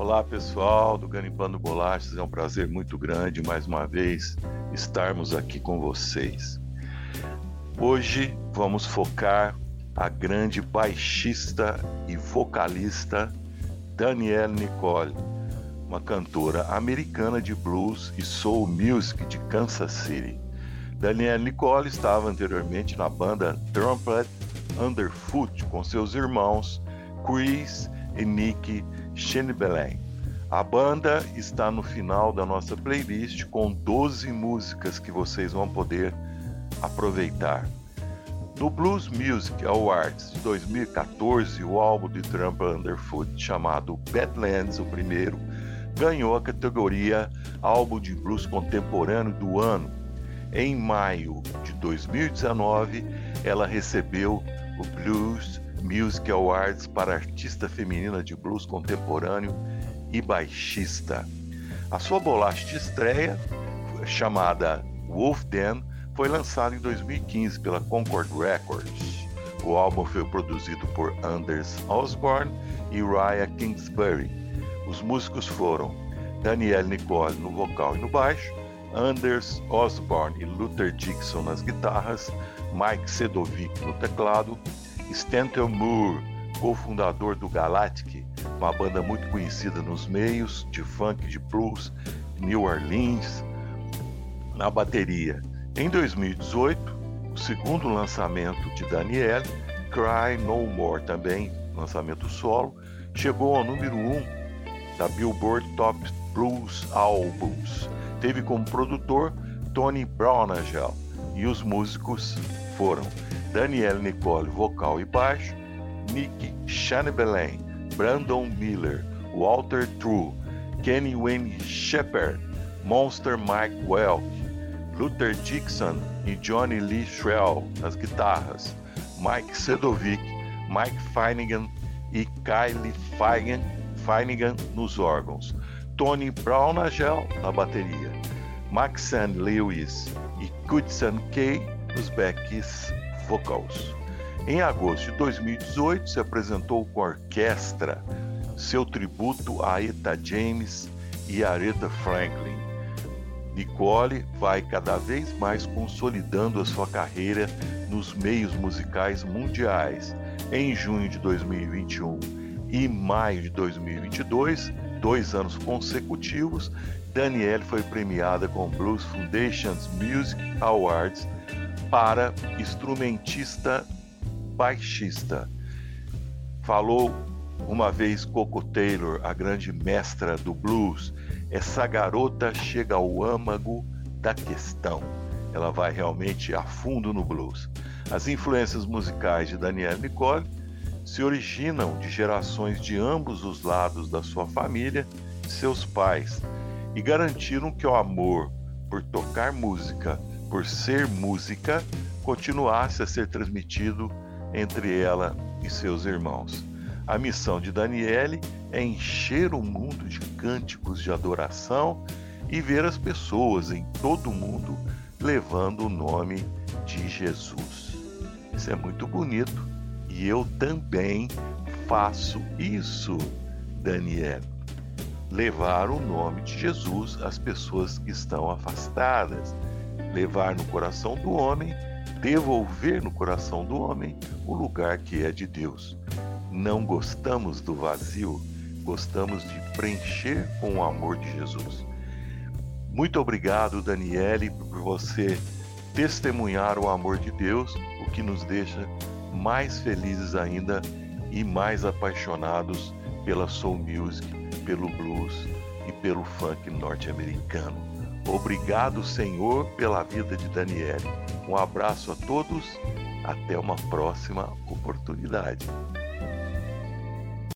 Olá pessoal do Garimpando Bolachas, é um prazer muito grande mais uma vez estarmos aqui com vocês. Hoje vamos focar a grande baixista e vocalista Danielle Nicole, uma cantora americana de blues e soul music de Kansas City. Danielle Nicole estava anteriormente na banda Trumpet Underfoot com seus irmãos Chris e Nick Shenbelen. A banda está no final da nossa playlist com 12 músicas que vocês vão poder aproveitar. No Blues Music Awards de 2014, o álbum de Trump Underfoot, chamado Badlands, o primeiro, ganhou a categoria Álbum de Blues Contemporâneo do Ano. Em maio de 2019, ela recebeu o Blues Music Awards para artista feminina de blues contemporâneo e baixista. A sua bolacha de estreia, chamada Wolf Den, foi lançada em 2015 pela Concord Records. O álbum foi produzido por Anders Osborne e Raya Kingsbury. Os músicos foram Danielle Nicole no vocal e no baixo, Anders Osborne e Luther Dixon nas guitarras, Mike Sedovic no teclado Stanton Moore, cofundador do Galactic, uma banda muito conhecida nos meios de funk, de blues, New Orleans, na bateria. Em 2018, o segundo lançamento de Daniel, Cry No More, também lançamento solo, chegou ao número 1 um da Billboard Top Blues Albums. Teve como produtor Tony Brownagel e os músicos foram Daniel Nicole, vocal e baixo, Nick Shanebelen, Brandon Miller, Walter True, Kenny Wayne Shepard, Monster Mike Welk, Luther Dixon e Johnny Lee Shrell nas guitarras, Mike Sedovic, Mike Finnegan e Kylie Finnegan nos órgãos, Tony Brownagel na bateria, Maxan Lewis e Kudson Kay nos backs vocals. Em agosto de 2018, se apresentou com a orquestra seu tributo a Eta James e Aretha Franklin. Nicole vai cada vez mais consolidando a sua carreira nos meios musicais mundiais. Em junho de 2021 e maio de 2022, dois anos consecutivos, Danielle foi premiada com o Blues Foundation's Music Awards para instrumentista baixista. Falou uma vez Coco Taylor, a grande mestra do blues, essa garota chega ao âmago da questão. Ela vai realmente a fundo no blues. As influências musicais de Daniel Nicole se originam de gerações de ambos os lados da sua família, seus pais, e garantiram que o amor por tocar música por ser música, continuasse a ser transmitido entre ela e seus irmãos. A missão de Daniele é encher o mundo de cânticos de adoração e ver as pessoas em todo o mundo levando o nome de Jesus. Isso é muito bonito e eu também faço isso, Daniel. Levar o nome de Jesus às pessoas que estão afastadas levar no coração do homem, devolver no coração do homem o lugar que é de Deus. Não gostamos do vazio, gostamos de preencher com o amor de Jesus. Muito obrigado, Daniele, por você testemunhar o amor de Deus, o que nos deixa mais felizes ainda e mais apaixonados pela soul music, pelo blues e pelo funk norte-americano. Obrigado, Senhor, pela vida de Daniele. Um abraço a todos, até uma próxima oportunidade.